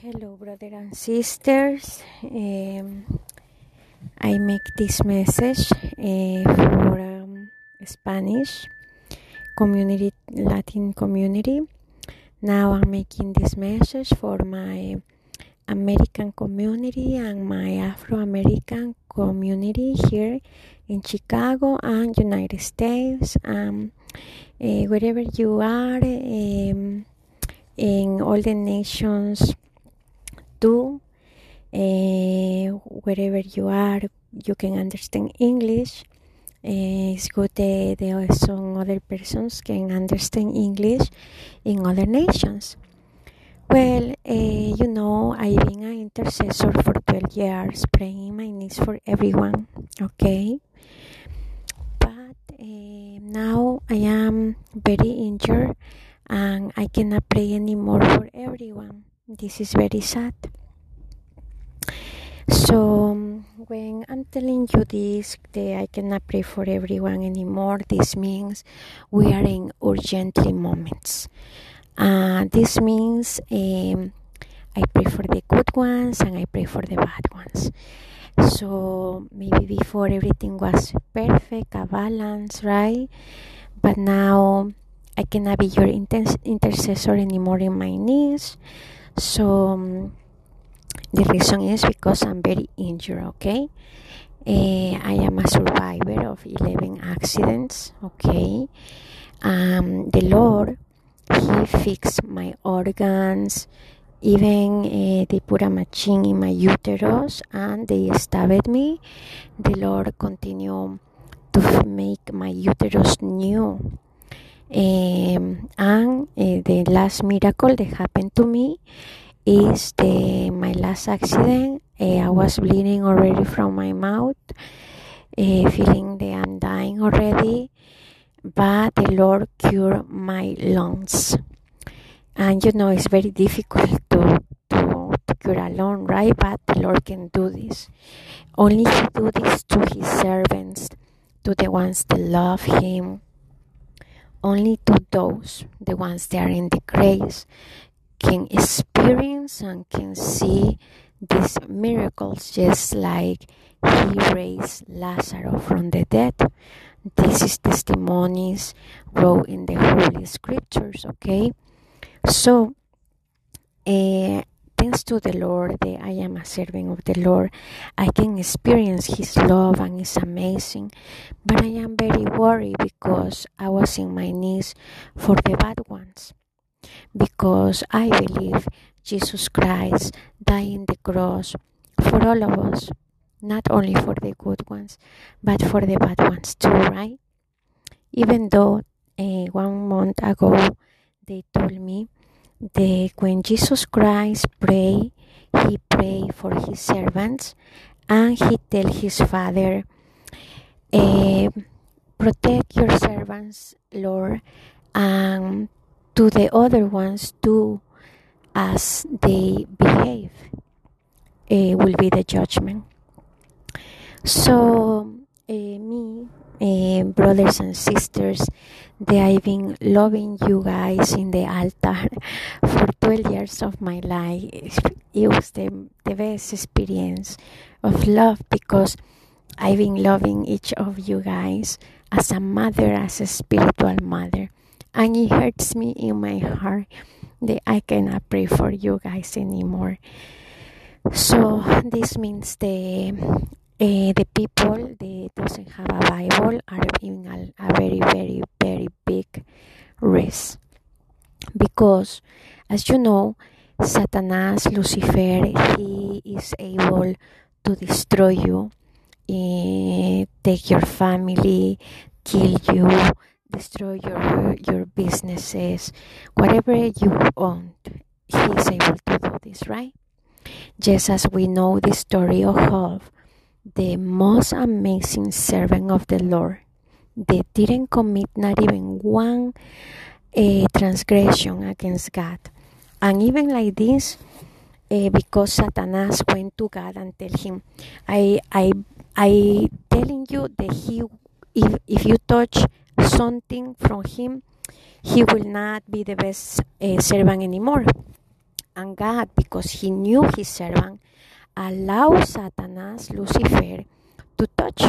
Hello, brother and sisters. Um, I make this message uh, for um, Spanish community, Latin community. Now I'm making this message for my American community and my Afro American community here in Chicago and United States. Um, uh, wherever you are, um, in all the nations do. Uh, wherever you are, you can understand English. Uh, it's good that there are some other persons can understand English in other nations. Well, uh, you know, I've been an intercessor for 12 years, praying my needs for everyone, okay? But now I am very injured and I cannot pray anymore for everyone. This is very sad. So when I'm telling you this, that I cannot pray for everyone anymore, this means we are in urgently moments. Uh, this means um, I pray for the good ones and I pray for the bad ones. So maybe before everything was perfect, a balance, right? But now I cannot be your inter- intercessor anymore in my knees. So um, the reason is because I'm very injured, okay? Uh, I am a survivor of 11 accidents, okay? Um, the Lord, He fixed my organs. Even uh, they put a machine in my uterus and they stabbed me. The Lord continued to make my uterus new. Um, and uh, the last miracle that happened to me is the my last accident. Uh, I was bleeding already from my mouth, uh, feeling that I'm dying already, but the Lord cured my lungs. And you know it's very difficult to to, to cure alone, right? But the Lord can do this. Only He do this to His servants, to the ones that love Him. Only to those, the ones that are in the grace, can experience and can see these miracles just like he raised Lazarus from the dead. This is testimonies wrote in the Holy Scriptures, okay? So, uh, thanks to the Lord, that I am a servant of the Lord, I can experience His love and it's amazing. But I am very worried because I was in my knees for the bad ones because I believe Jesus Christ died in the cross for all of us, not only for the good ones, but for the bad ones too, right? Even though uh, one month ago they told me that when Jesus Christ prayed, he prayed for his servants and he tell his father, uh, protect your servants, Lord, and to the other ones do as they behave. Uh, will be the judgment. So uh, me uh, brothers and sisters they i've been loving you guys in the altar for 12 years of my life it was the, the best experience of love because i've been loving each of you guys as a mother as a spiritual mother and it hurts me in my heart that I cannot pray for you guys anymore. So this means the uh, the people that doesn't have a Bible are in a, a very very very big risk because, as you know, Satanas Lucifer he is able to destroy you, uh, take your family, kill you destroy your your businesses, whatever you own. He is able to do this, right? Just as we know the story of Job, the most amazing servant of the Lord, they didn't commit not even one uh, transgression against God, and even like this. Uh, because Satanas went to God and tell him, I, I, I telling you that he, if, if you touch something from him, he will not be the best uh, servant anymore. And God, because he knew his servant, allowed Satanas, Lucifer, to touch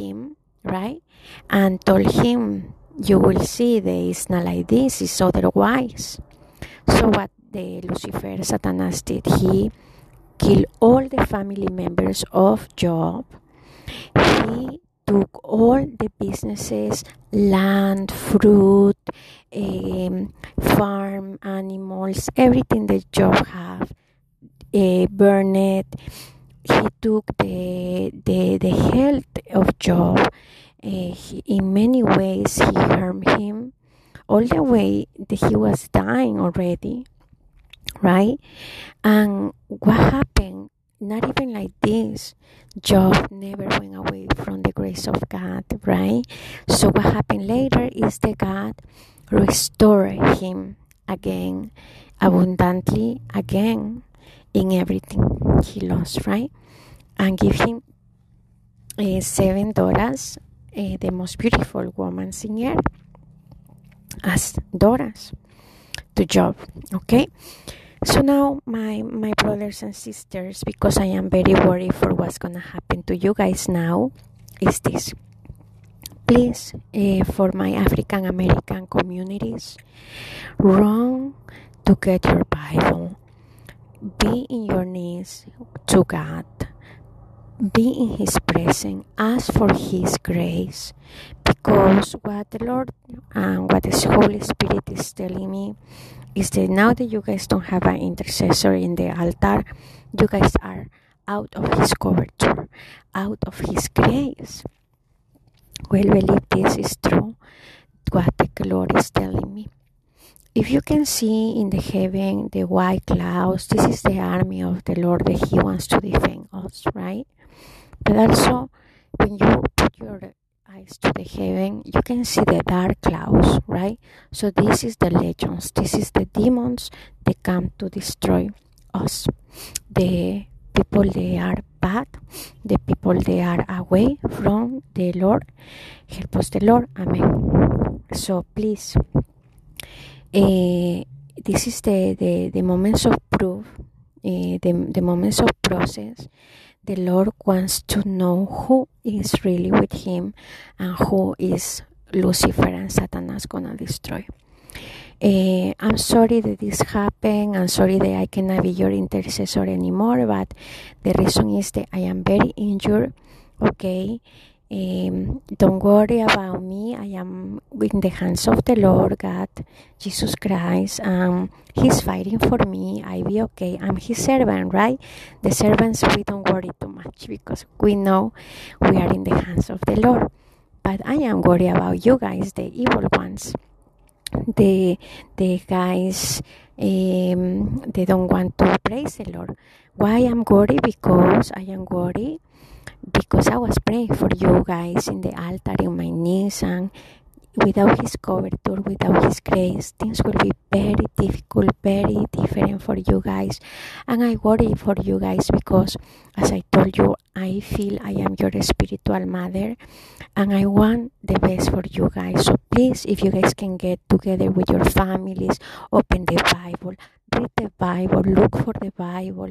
him, right? And told him, You will see that it's not like this, it's otherwise. So, what the Lucifer, Satanas did, he killed all the family members of Job. He took all the businesses, land, fruit, um, farm, animals, everything that Job had, uh, burned. He took the, the, the health of Job. Uh, he, in many ways, he harmed him all the way that he was dying already, right? And what happened? Not even like this. Job never went away from the grace of God, right? So what happened later is that God restored him again, abundantly again in everything he lost, right? And give him uh, seven daughters, uh, the most beautiful woman in earth, as daughters to Job, okay? So now, my my brothers and sisters, because I am very worried for what's gonna happen to you guys now, is this. Please, uh, for my African American communities, run to get your Bible. Be in your knees to God. Be in His presence. Ask for His grace. Because what the Lord and what the Holy Spirit is telling me is that now that you guys don't have an intercessor in the altar, you guys are out of his coverture, out of his grace. Well, believe this is true, what the Lord is telling me. If you can see in the heaven the white clouds, this is the army of the Lord that He wants to defend us, right? But also, when you put your eyes to the heaven, you can see the dark clouds, right? So this is the legends. This is the demons that come to destroy us. The people they are bad, the people they are away from the Lord. Help us the Lord. Amen. So please, uh, this is the, the, the moments of proof, uh, the, the moments of process the Lord wants to know who is really with him and who is Lucifer and Satanas gonna destroy. Uh, I'm sorry that this happened. I'm sorry that I cannot be your intercessor anymore, but the reason is that I am very injured. Okay, um, don't worry about me. I am in the hands of the Lord God, Jesus Christ. Um, he's fighting for me. I'll be okay. I'm His servant, right? The servants we don't worry too much because we know we are in the hands of the Lord. But I am worried about you guys, the evil ones, the the guys. Um, they don't want to praise the Lord. Why I'm worried? Because I am worried because I was praying for you guys in the altar in my knees and without his coverture, without his grace, things will be very difficult, very different for you guys. And I worry for you guys because as I told you, I feel I am your spiritual mother and I want the best for you guys. So please, if you guys can get together with your families, open the Bible, read the Bible, look for the Bible,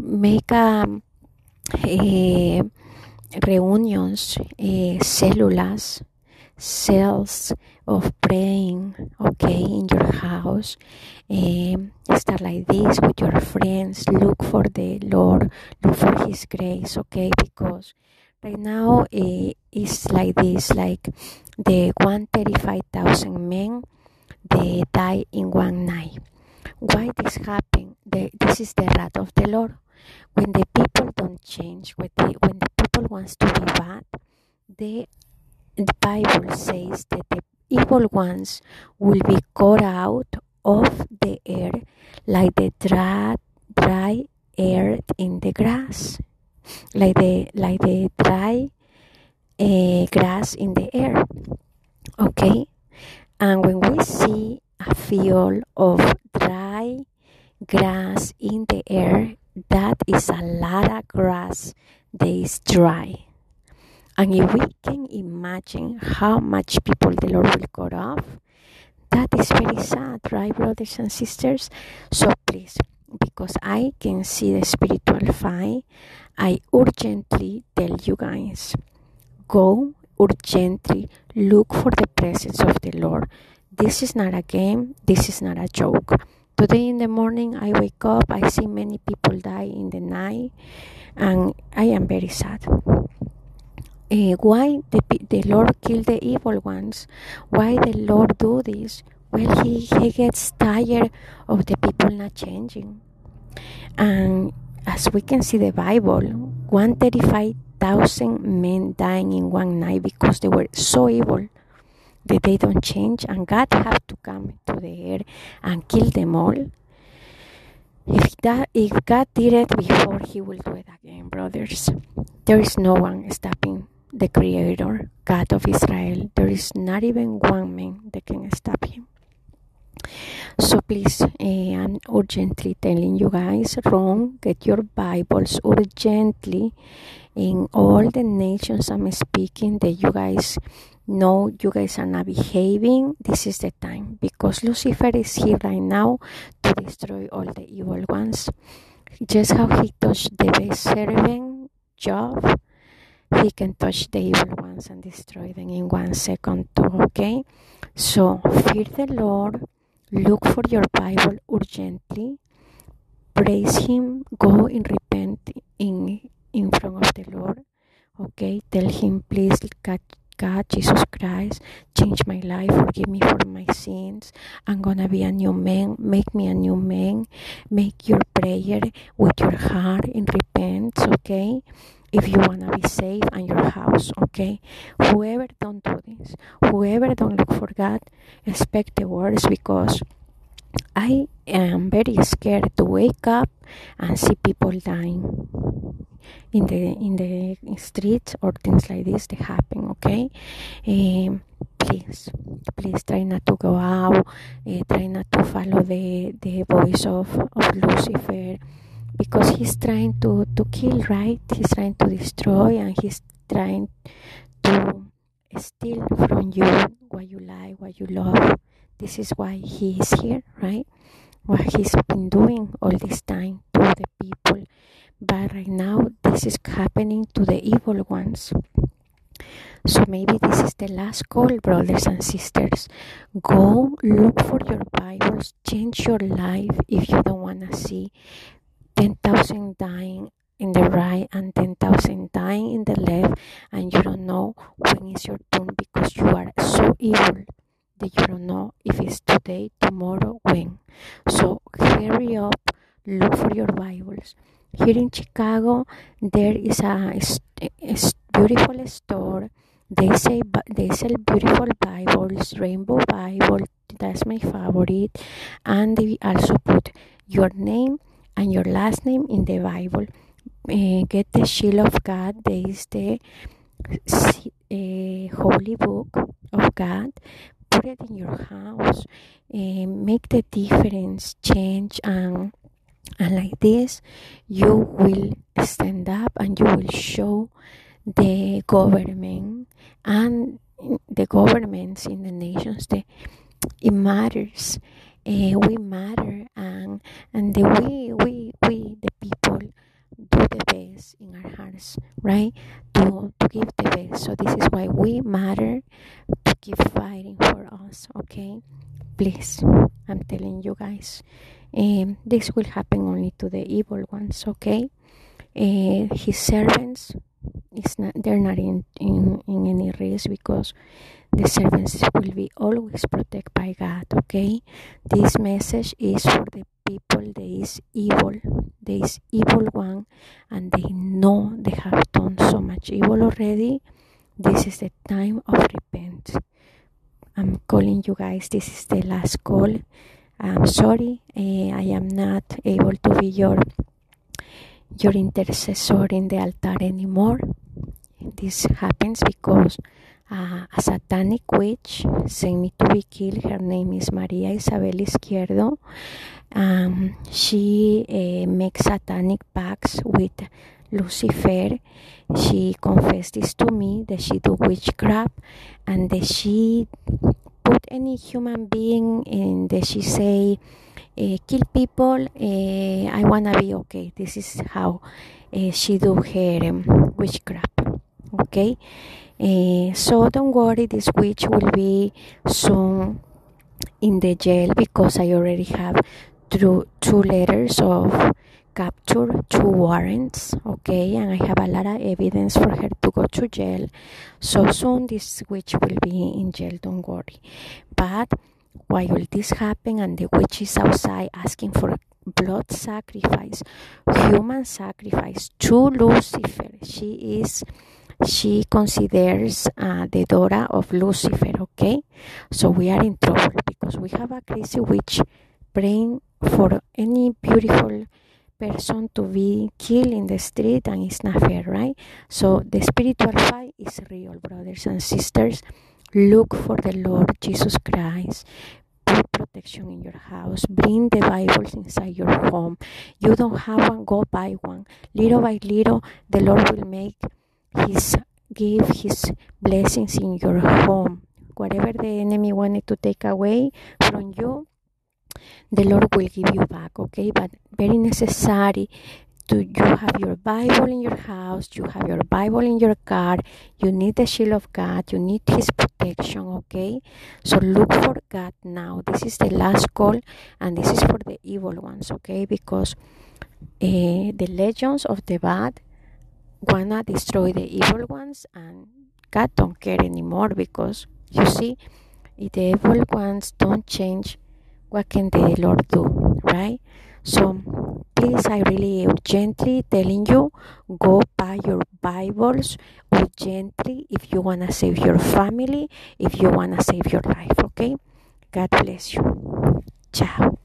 make a, a reunions, eh, células, cells of praying, okay, in your house. Eh, start like this with your friends. Look for the Lord, look for His grace, okay, because right now eh, it's like this like the 135,000 men they die in one night. Why this happen? The, this is the wrath of the Lord. When the people don't change, when, they, when the people wants to be bad, the, the Bible says that the evil ones will be cut out of the air like the dry, dry earth in the grass, like the like the dry uh, grass in the air. Okay, and when we see a field of dry grass in the air, that is a lot of grass that is dry. And if we can imagine how much people the Lord will cut off, that is very sad, right, brothers and sisters? So please, because I can see the spiritual fight, I urgently tell you guys go urgently look for the presence of the Lord. This is not a game, this is not a joke. Today in the morning, I wake up, I see many people die in the night, and I am very sad. Uh, why the, the Lord kill the evil ones? Why the Lord do this? Well, he, he gets tired of the people not changing. And as we can see the Bible, 135,000 men dying in one night because they were so evil that they don't change and God have to come to the earth and kill them all. If that if God did it before he will do it again, brothers. There is no one stopping the creator, God of Israel. There is not even one man that can stop him. So please, uh, I'm urgently telling you guys, wrong, get your Bibles urgently in all the nations I'm speaking that you guys know you guys are not behaving. This is the time because Lucifer is here right now to destroy all the evil ones. Just how he touched the best servant Job, he can touch the evil ones and destroy them in one second too, okay? So fear the Lord Look for your Bible urgently. Praise Him. Go and repent in, in front of the Lord. Okay? Tell Him, please, God, God, Jesus Christ, change my life. Forgive me for my sins. I'm gonna be a new man. Make me a new man. Make your prayer with your heart and repent. Okay? if you want to be safe and your house okay whoever don't do this whoever don't look for god expect the worst because i am very scared to wake up and see people dying in the in the streets or things like this that happen okay um, please please try not to go out uh, try not to follow the the voice of of lucifer because he's trying to, to kill, right? He's trying to destroy and he's trying to steal from you what you like, what you love. This is why he is here, right? What he's been doing all this time to the people. But right now, this is happening to the evil ones. So maybe this is the last call, brothers and sisters. Go look for your Bibles, change your life if you don't want to see 10,000 dying in the right and 10,000 dying in the left, and you don't know when is your turn because you are so evil that you don't know if it's today, tomorrow, when. So hurry up, look for your Bibles. Here in Chicago, there is a, a beautiful store. They say they sell beautiful Bibles, Rainbow Bible. That's my favorite, and they also put your name and your last name in the Bible. Uh, get the shield of God. There is the uh, holy book of God. Put it in your house. and make the difference. Change and and like this, you will stand up and you will show the government and the governments in the nations that it matters uh, we matter and and the we we we the people do the best in our hearts right to to give the best so this is why we matter keep fighting for us okay please i'm telling you guys um, this will happen only to the evil ones okay uh, his servants is not they're not in, in in any risk because the servants will be always protected by God, okay? This message is for the people that is evil. There is evil one and they know they have done so much evil already. This is the time of repent. I'm calling you guys. This is the last call. I'm sorry. Uh, I am not able to be your your intercessor in the altar anymore. This happens because uh, a satanic witch sent me to be killed. Her name is Maria Isabel Izquierdo. Um, she uh, makes satanic pacts with Lucifer. She confessed this to me that she do witchcraft and that she put any human being in the she say uh, kill people uh, i wanna be okay this is how uh, she do her um, witchcraft okay so don't worry this witch will be soon in the jail because i already have two, two letters of capture two warrants okay and i have a lot of evidence for her to go to jail. So soon this witch will be in jail don't worry. But while this happen and the witch is outside asking for blood sacrifice human sacrifice to lucifer. She is she considers uh, the daughter of lucifer okay? So we are in trouble because we have a crazy witch praying for any beautiful person to be killed in the street and it's not fair, right? So the spiritual fight is real, brothers and sisters. Look for the Lord Jesus Christ. Put protection in your house. Bring the Bibles inside your home. You don't have one, go buy one. Little by little, the Lord will make His give His blessings in your home. Whatever the enemy wanted to take away from you, the Lord will give you back, okay? But very necessary to you have your Bible in your house, you have your Bible in your car, you need the shield of God, you need His protection, okay? So look for God now. This is the last call, and this is for the evil ones, okay? Because uh, the legends of the bad wanna destroy the evil ones, and God don't care anymore because you see, if the evil ones don't change what can the Lord do, right? So please, I really urgently telling you, go buy your Bibles urgently if you wanna save your family, if you wanna save your life, okay? God bless you. Ciao.